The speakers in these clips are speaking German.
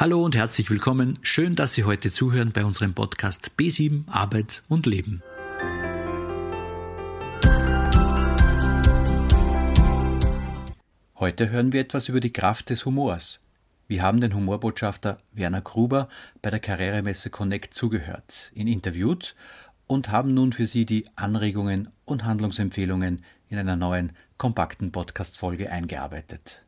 Hallo und herzlich willkommen. Schön, dass Sie heute zuhören bei unserem Podcast B7 Arbeit und Leben. Heute hören wir etwas über die Kraft des Humors. Wir haben den Humorbotschafter Werner Gruber bei der Karrieremesse Connect zugehört, ihn interviewt und haben nun für Sie die Anregungen und Handlungsempfehlungen in einer neuen, kompakten Podcast-Folge eingearbeitet.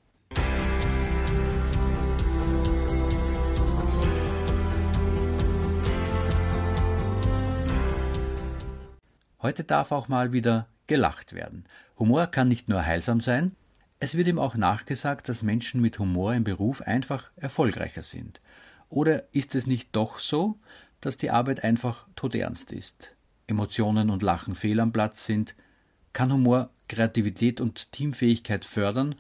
Heute darf auch mal wieder gelacht werden. Humor kann nicht nur heilsam sein, es wird ihm auch nachgesagt, dass Menschen mit Humor im Beruf einfach erfolgreicher sind. Oder ist es nicht doch so, dass die Arbeit einfach todernst ist? Emotionen und Lachen fehl am Platz sind? Kann Humor Kreativität und Teamfähigkeit fördern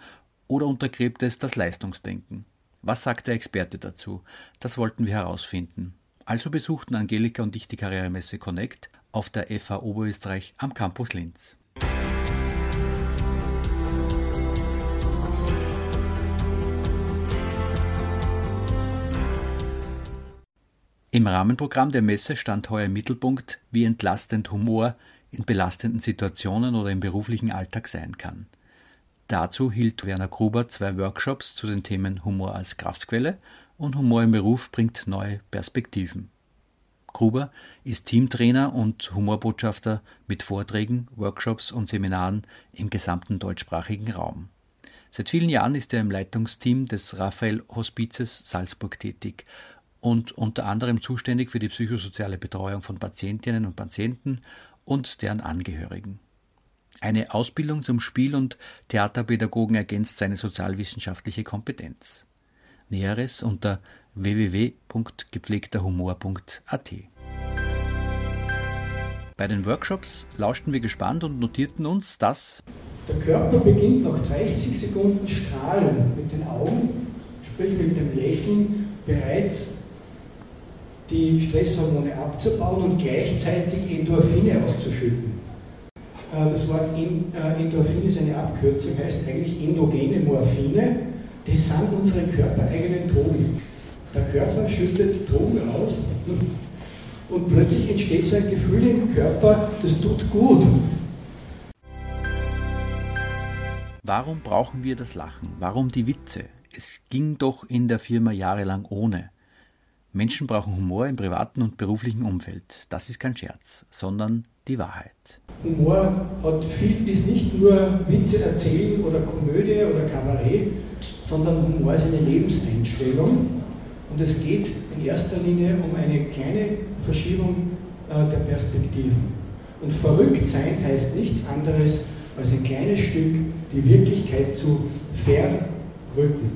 oder untergräbt es das Leistungsdenken? Was sagt der Experte dazu? Das wollten wir herausfinden. Also besuchten Angelika und ich die Karrieremesse Connect auf der FH Oberösterreich am Campus Linz. Im Rahmenprogramm der Messe stand heuer im Mittelpunkt, wie entlastend Humor in belastenden Situationen oder im beruflichen Alltag sein kann. Dazu hielt Werner Gruber zwei Workshops zu den Themen Humor als Kraftquelle und Humor im Beruf bringt neue Perspektiven. Gruber ist Teamtrainer und Humorbotschafter mit Vorträgen, Workshops und Seminaren im gesamten deutschsprachigen Raum. Seit vielen Jahren ist er im Leitungsteam des Raphael Hospizes Salzburg tätig und unter anderem zuständig für die psychosoziale Betreuung von Patientinnen und Patienten und deren Angehörigen. Eine Ausbildung zum Spiel- und Theaterpädagogen ergänzt seine sozialwissenschaftliche Kompetenz. Näheres unter www.gepflegterhumor.at. Bei den Workshops lauschten wir gespannt und notierten uns, dass der Körper beginnt nach 30 Sekunden Strahlen mit den Augen, sprich mit dem Lächeln, bereits die Stresshormone abzubauen und gleichzeitig Endorphine auszuschütten. Äh, das Wort äh, Endorphin ist eine Abkürzung, heißt eigentlich endogene Morphine. Das sind unsere körpereigenen Drogen. Der Körper schüttet Drogen aus und plötzlich entsteht so ein Gefühl im Körper, das tut gut. Warum brauchen wir das Lachen? Warum die Witze? Es ging doch in der Firma jahrelang ohne. Menschen brauchen Humor im privaten und beruflichen Umfeld. Das ist kein Scherz, sondern die Wahrheit. Humor hat viel, ist nicht nur Witze erzählen oder Komödie oder Kabarett, sondern Humor ist eine Lebenseinstellung und es geht in erster Linie um eine kleine Verschiebung äh, der Perspektiven. Und verrückt sein heißt nichts anderes, als ein kleines Stück die Wirklichkeit zu verrücken.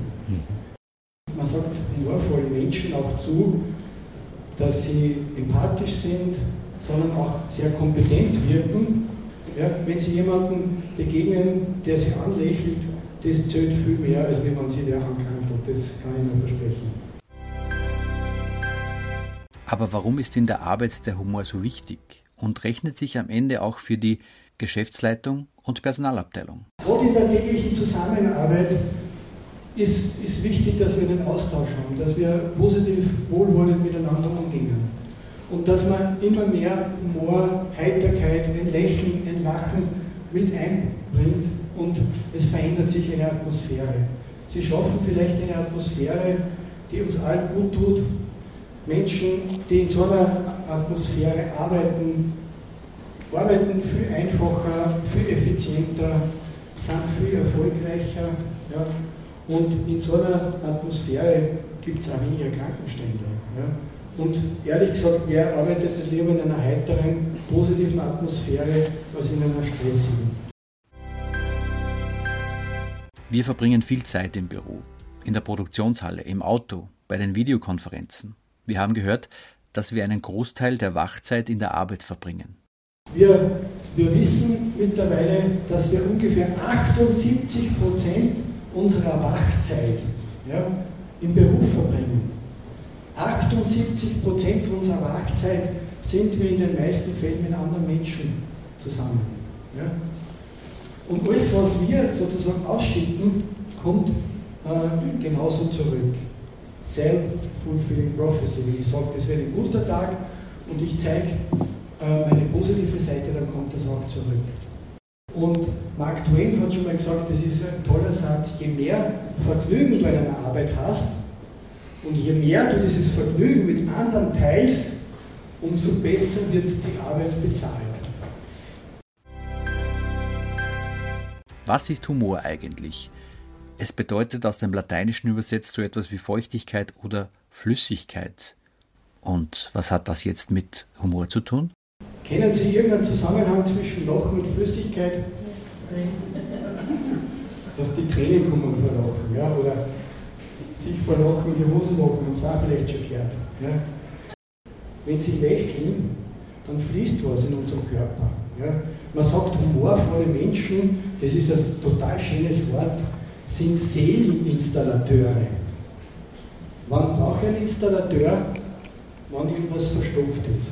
Man sagt humorvollen Menschen auch zu, dass sie empathisch sind, sondern auch sehr kompetent wirken. Ja, wenn sie jemandem begegnen, der sie anlächelt, das zählt viel mehr, als wenn man sie der ankantelt. Das kann ich nur versprechen. Aber warum ist in der Arbeit der Humor so wichtig und rechnet sich am Ende auch für die Geschäftsleitung und Personalabteilung? Gerade in der täglichen Zusammenarbeit ist, ist wichtig, dass wir einen Austausch haben, dass wir positiv, wohlwollend miteinander umgehen. Und dass man immer mehr Humor, Heiterkeit, ein Lächeln, ein Lachen mit einbringt und es verändert sich eine Atmosphäre. Sie schaffen vielleicht eine Atmosphäre, die uns allen gut tut, Menschen, die in so einer Atmosphäre arbeiten, arbeiten viel einfacher, viel effizienter, sind viel erfolgreicher. Ja. Und in so einer Atmosphäre gibt es auch weniger Krankenstände. Ja. Und ehrlich gesagt, wer arbeitet lieber in einer heiteren, positiven Atmosphäre als in einer stressigen? Wir verbringen viel Zeit im Büro, in der Produktionshalle, im Auto, bei den Videokonferenzen. Wir haben gehört, dass wir einen Großteil der Wachzeit in der Arbeit verbringen. Wir, wir wissen mittlerweile, dass wir ungefähr 78 Prozent unserer Wachzeit ja, im Beruf verbringen. 78 Prozent unserer Wachzeit sind wir in den meisten Fällen mit anderen Menschen zusammen. Ja. Und alles, was wir sozusagen ausschicken, kommt äh, genauso zurück. self-fulfilling prophecy. Wenn ich sage, das wird ein guter Tag und ich zeige äh, meine positive Seite, dann kommt das auch zurück. Und Mark Twain hat schon mal gesagt, das ist ein toller Satz, je mehr Vergnügen du in einer Arbeit hast und je mehr du dieses Vergnügen mit anderen teilst, umso besser wird die Arbeit bezahlt. Was ist Humor eigentlich? Es bedeutet aus dem Lateinischen übersetzt so etwas wie Feuchtigkeit oder Flüssigkeit. Und was hat das jetzt mit Humor zu tun? Kennen Sie irgendeinen Zusammenhang zwischen Lachen und Flüssigkeit? Dass die Tränen kommen vor Lachen, ja? oder sich vor Lachen die Hosen machen, und auch vielleicht schon gehört. Ja? Wenn Sie lächeln, dann fließt was in unserem Körper. Ja? Man sagt, humorvolle Menschen, das ist ein total schönes Wort, sind Seeleninstallateure. Wann braucht ein Installateur? Wann irgendwas verstopft ist.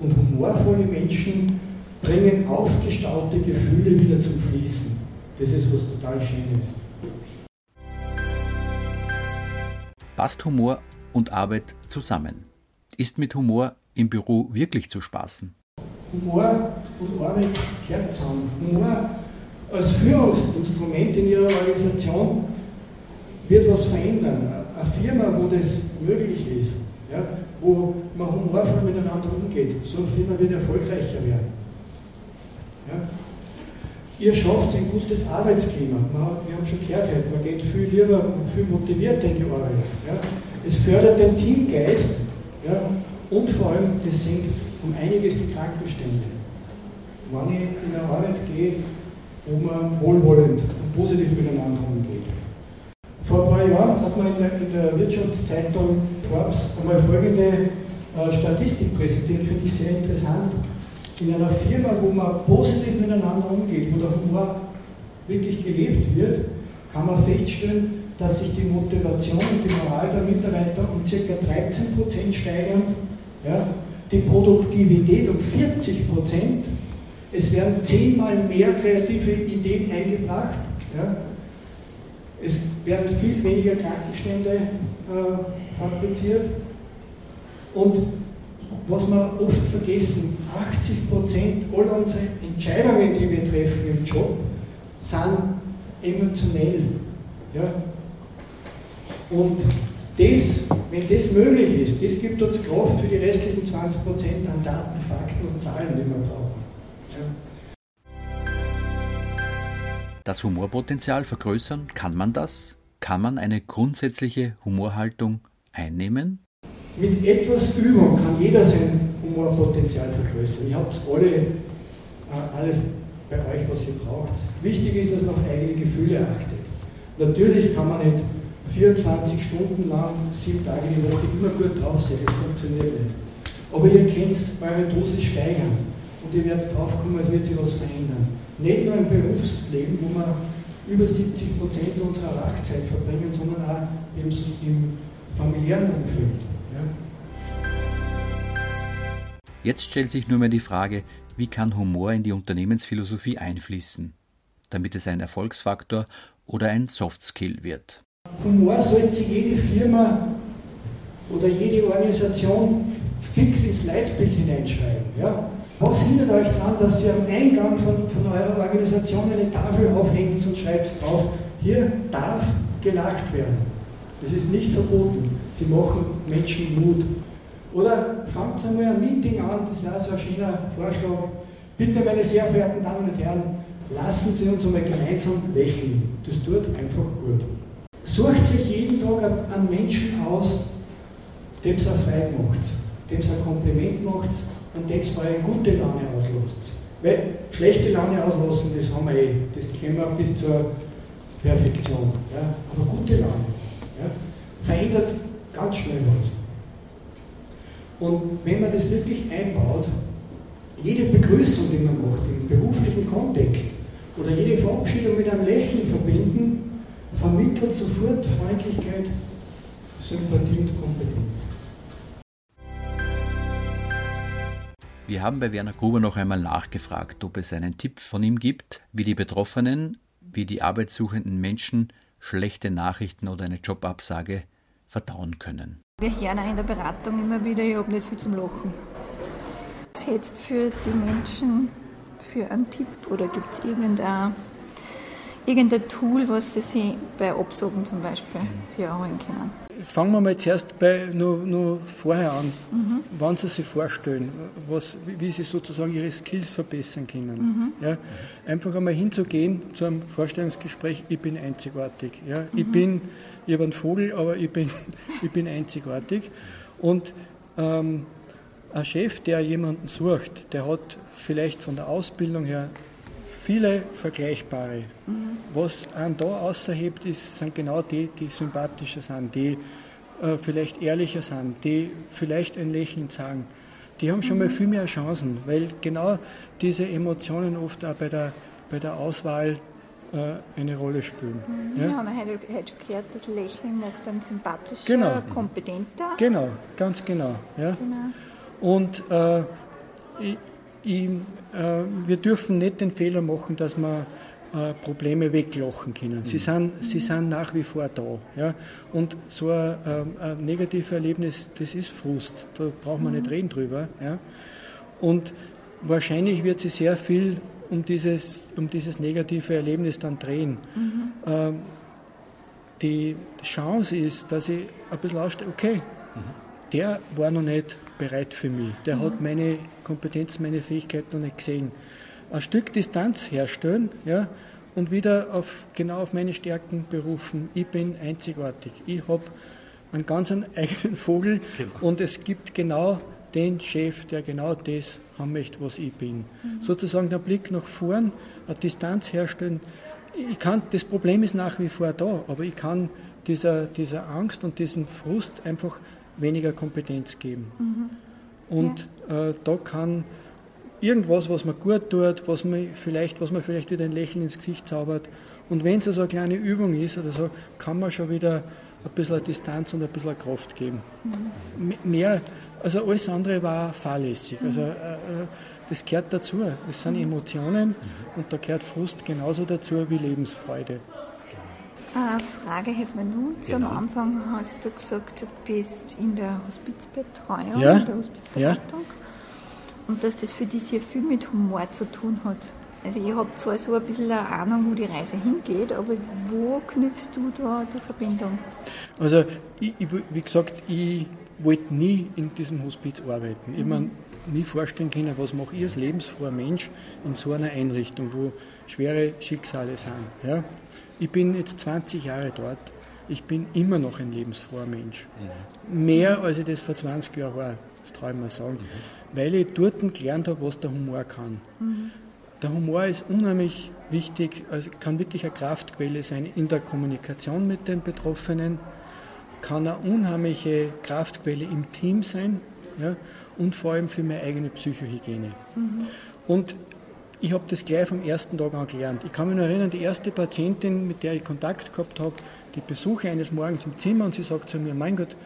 Und humorvolle Menschen bringen aufgestaute Gefühle wieder zum Fließen. Das ist was total Schönes. Passt Humor und Arbeit zusammen? Ist mit Humor im Büro wirklich zu spaßen? Humor und Arbeit gehört zusammen. Humor als Führungsinstrument in Ihrer Organisation wird was verändern. Eine Firma, wo das möglich ist, ja, wo man humorvoll miteinander umgeht, so eine Firma wird erfolgreicher werden. Ja. Ihr schafft ein gutes Arbeitsklima. Man, wir haben schon gehört, man geht viel lieber und viel motivierter in die Arbeit. Ja. Es fördert den Teamgeist ja, und vor allem, es senkt um einiges die Krankenstände. Wenn ich in eine Arbeit gehe, wo man wohlwollend und positiv miteinander umgeht. Vor ein paar Jahren hat man in der, in der Wirtschaftszeitung Forbes einmal folgende äh, Statistik präsentiert, finde ich sehr interessant. In einer Firma, wo man positiv miteinander umgeht, wo der Humor wirklich gelebt wird, kann man feststellen, dass sich die Motivation und die Moral der Mitarbeiter um ca. 13% steigern, ja, die Produktivität um 40%, es werden zehnmal mehr kreative Ideen eingebracht. Ja. Es werden viel weniger Krankenstände äh, fabriziert. Und was wir oft vergessen, 80 Prozent aller unserer Entscheidungen, die wir treffen im Job, sind emotionell. Ja. Und das, wenn das möglich ist, das gibt uns Kraft für die restlichen 20 Prozent an Daten, Fakten und Zahlen, die wir brauchen. Das Humorpotenzial vergrößern, kann man das? Kann man eine grundsätzliche Humorhaltung einnehmen? Mit etwas Übung kann jeder sein Humorpotenzial vergrößern. Ihr habt alle äh, alles bei euch, was ihr braucht. Wichtig ist, dass man auf eigene Gefühle achtet. Natürlich kann man nicht 24 Stunden lang, sieben Tage die Woche immer gut drauf sein, das funktioniert nicht. Aber ihr könnt eure Dosis steigern und ihr werdet draufkommen, es wird sich was verändern. Nicht nur im Berufsleben, wo wir über 70 Prozent unserer Wachzeit verbringen, sondern auch im, im familiären Umfeld. Jetzt stellt sich nur mehr die Frage, wie kann Humor in die Unternehmensphilosophie einfließen, damit es ein Erfolgsfaktor oder ein Softskill wird. Humor sollte sich jede Firma oder jede Organisation fix ins Leitbild hineinschreiben. Ja? Was hindert euch daran, dass ihr am Eingang von, von eurer Organisation eine Tafel aufhängt und schreibt drauf, hier darf gelacht werden. Das ist nicht verboten. Sie machen Menschen Mut. Oder fangt einmal ein Meeting an, das ist auch so ein schöner Vorschlag. Bitte, meine sehr verehrten Damen und Herren, lassen Sie uns einmal gemeinsam lächeln. Das tut einfach gut. Sucht sich jeden Tag einen Menschen aus, dem es eine Freude macht, dem es ein Kompliment macht, an dem es eure gute Laune auslässt. Weil schlechte Laune auslassen, das haben wir eh, das kennen wir bis zur Perfektion. Ja? Aber gute Laune ja? verändert ganz schnell was. Und wenn man das wirklich einbaut, jede Begrüßung, die man macht im beruflichen Kontext oder jede Verabschiedung mit einem Lächeln verbinden, vermittelt sofort Freundlichkeit, Sympathie und Kompetenz. Wir haben bei Werner Gruber noch einmal nachgefragt, ob es einen Tipp von ihm gibt, wie die Betroffenen, wie die arbeitssuchenden Menschen schlechte Nachrichten oder eine Jobabsage verdauen können. Wir hören auch in der Beratung immer wieder, ich habe nicht viel zum Lachen. Was hättest für die Menschen für einen Tipp oder gibt es irgendein, irgendein Tool, was sie sich bei Absagen zum Beispiel für erholen können? Fangen wir mal zuerst bei, nur, nur vorher an, mhm. wann Sie sich vorstellen, was, wie Sie sozusagen Ihre Skills verbessern können. Mhm. Ja, einfach einmal hinzugehen zu einem Vorstellungsgespräch, ich bin einzigartig. Ja, mhm. Ich bin, ich habe einen Vogel, aber ich bin, ich bin einzigartig. Und ähm, ein Chef, der jemanden sucht, der hat vielleicht von der Ausbildung her viele vergleichbare. Mhm. Was einen da außerhebt, ist, sind genau die, die sympathischer sind, die äh, vielleicht ehrlicher sind, die vielleicht ein Lächeln sagen. Die haben schon mhm. mal viel mehr Chancen, weil genau diese Emotionen oft auch bei der, bei der Auswahl äh, eine Rolle spielen. Mhm. Ja? ja, heute, heute schon gehört, das Lächeln macht einen sympathischer, genau. kompetenter. Genau, ganz genau. Ja? genau. Und äh, ich, ich, äh, wir dürfen nicht den Fehler machen, dass wir äh, Probleme weglachen können. Sie, mhm. sind, sie sind nach wie vor da. Ja? Und so ein, äh, ein negatives Erlebnis, das ist Frust. Da braucht man nicht mhm. reden drüber. Ja? Und wahrscheinlich wird sich sehr viel um dieses, um dieses negative Erlebnis dann drehen. Mhm. Ähm, die Chance ist, dass ich ein bisschen ausstehe, okay, mhm. der war noch nicht bereit für mich. Der mhm. hat meine Kompetenz, meine Fähigkeiten noch nicht gesehen. Ein Stück Distanz herstellen ja, und wieder auf, genau auf meine Stärken berufen. Ich bin einzigartig. Ich habe einen ganz eigenen Vogel genau. und es gibt genau den Chef, der genau das haben möchte, was ich bin. Mhm. Sozusagen der Blick nach vorn, eine Distanz herstellen. Ich kann, das Problem ist nach wie vor da, aber ich kann dieser, dieser Angst und diesem Frust einfach weniger Kompetenz geben. Mhm. Und ja. äh, da kann irgendwas, was man gut tut, was man vielleicht, was man vielleicht wieder ein Lächeln ins Gesicht zaubert. Und wenn es so eine kleine Übung ist oder so, kann man schon wieder ein bisschen Distanz und ein bisschen Kraft geben. Mhm. Mehr, also alles andere war fahrlässig. Mhm. Also äh, äh, das gehört dazu. Das sind mhm. Emotionen mhm. und da gehört Frust genauso dazu wie Lebensfreude. Eine Frage hätte man nun. Genau. Am Anfang hast du gesagt, du bist in der Hospizbetreuung, ja. in der Hospizberatung. Ja. Und dass das für dich sehr viel mit Humor zu tun hat. Also ich habe zwar so ein bisschen eine Ahnung, wo die Reise hingeht, aber wo knüpfst du da die Verbindung? Also ich, ich, wie gesagt, ich wollte nie in diesem Hospiz arbeiten. Mhm. Ich mir nie vorstellen können, was mache ich als lebensfroher Mensch in so einer Einrichtung, wo schwere Schicksale sind. Ja? Ich bin jetzt 20 Jahre dort. Ich bin immer noch ein lebensfroher Mensch. Mhm. Mehr als ich das vor 20 Jahren war, das traue ich mir sagen. Mhm. Weil ich dort gelernt habe, was der Humor kann. Mhm. Der Humor ist unheimlich wichtig, also kann wirklich eine Kraftquelle sein in der Kommunikation mit den Betroffenen, kann eine unheimliche Kraftquelle im Team sein ja, und vor allem für meine eigene Psychohygiene. Mhm. Und ich habe das gleich vom ersten Tag an gelernt. Ich kann mich noch erinnern, die erste Patientin, mit der ich Kontakt gehabt habe, die besuche eines Morgens im Zimmer und sie sagt zu mir, mein Gott,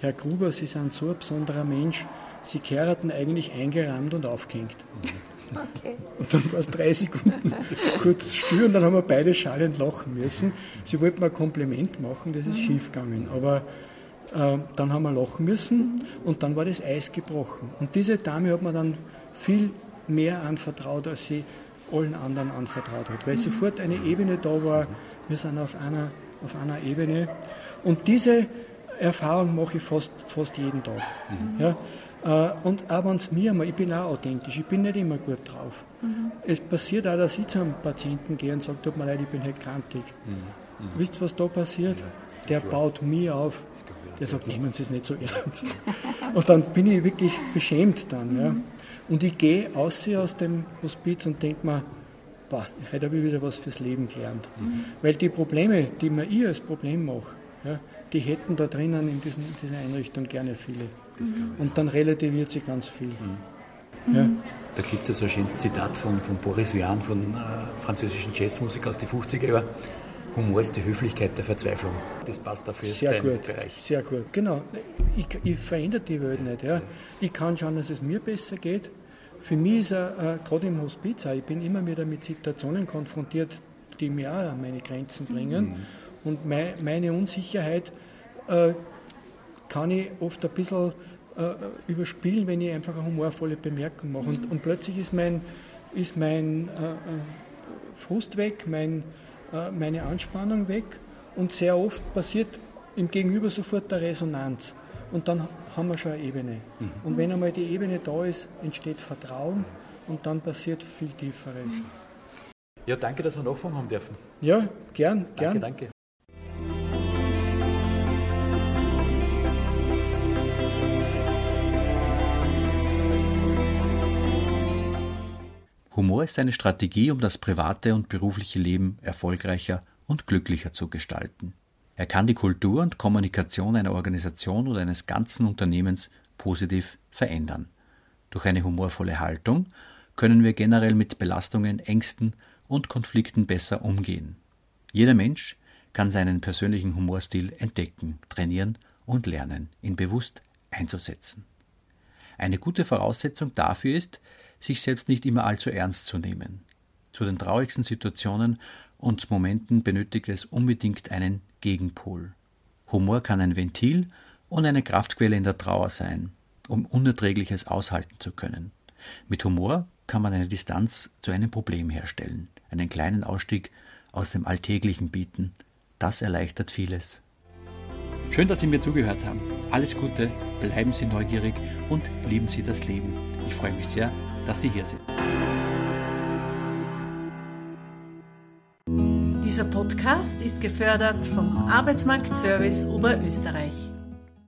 Herr Gruber, Sie sind so ein besonderer Mensch, Sie kehrten eigentlich eingerahmt und aufgehängt. Okay. Und dann war es drei Sekunden kurz still und dann haben wir beide schallend lachen müssen. Sie wollten mir ein Kompliment machen, das ist mhm. schief gegangen. Aber äh, dann haben wir lachen müssen und dann war das Eis gebrochen. Und diese Dame hat mir dann viel mehr anvertraut, als sie allen anderen anvertraut hat, weil mhm. sofort eine Ebene da war, wir sind auf einer, auf einer Ebene. Und diese Erfahrung mache ich fast, fast jeden Tag. Mhm. Ja? Äh, und auch wenn es mir mal, ich bin auch authentisch, ich bin nicht immer gut drauf. Mhm. Es passiert auch, dass ich zu einem Patienten gehe und sage, tut mir leid, ich bin halt krantig. Mhm. Mhm. Wisst ihr, was da passiert? Ja, Der baut mir auf. Der sagt, nehmen Sie es nicht so ernst. und dann bin ich wirklich beschämt dann. Ja? Mhm. Und ich gehe aus, aus dem Hospiz und denke mir, boah, heute habe ich wieder was fürs Leben gelernt. Mhm. Weil die Probleme, die mir ich als Problem mache, ja, die hätten da drinnen in, diesen, in dieser Einrichtung gerne viele. Mhm. Und dann relativiert sich ganz viel. Mhm. Ja. Da gibt es ja so ein schönes Zitat von, von Boris Vian, von äh, französischen Jazzmusiker aus den 50er Jahren. Humor ist die Höflichkeit der Verzweiflung. Das passt dafür sehr gut, Bereich. Sehr gut, genau. Ich, ich verändere die Welt nicht. Ja. Ich kann schauen, dass es mir besser geht. Für mich ist er, äh, gerade im Hospiz, ich bin immer wieder mit Situationen konfrontiert, die mir auch an meine Grenzen bringen. Mhm. Und mein, meine Unsicherheit äh, kann ich oft ein bisschen äh, überspielen, wenn ich einfach eine humorvolle Bemerkung mache. Und, und plötzlich ist mein, ist mein äh, äh Frust weg, mein, meine Anspannung weg und sehr oft passiert im Gegenüber sofort der Resonanz. Und dann haben wir schon eine Ebene. Mhm. Und wenn einmal die Ebene da ist, entsteht Vertrauen und dann passiert viel Tieferes. Ja, danke, dass wir nachfragen haben dürfen. Ja, gern, gern. Danke, danke. Humor ist eine Strategie, um das private und berufliche Leben erfolgreicher und glücklicher zu gestalten. Er kann die Kultur und Kommunikation einer Organisation oder eines ganzen Unternehmens positiv verändern. Durch eine humorvolle Haltung können wir generell mit Belastungen, Ängsten und Konflikten besser umgehen. Jeder Mensch kann seinen persönlichen Humorstil entdecken, trainieren und lernen, ihn bewusst einzusetzen. Eine gute Voraussetzung dafür ist, sich selbst nicht immer allzu ernst zu nehmen. Zu den traurigsten Situationen und Momenten benötigt es unbedingt einen Gegenpol. Humor kann ein Ventil und eine Kraftquelle in der Trauer sein, um Unerträgliches aushalten zu können. Mit Humor kann man eine Distanz zu einem Problem herstellen, einen kleinen Ausstieg aus dem Alltäglichen bieten. Das erleichtert vieles. Schön, dass Sie mir zugehört haben. Alles Gute, bleiben Sie neugierig und lieben Sie das Leben. Ich freue mich sehr, dass Sie hier sind. Dieser Podcast ist gefördert vom Arbeitsmarktservice Oberösterreich.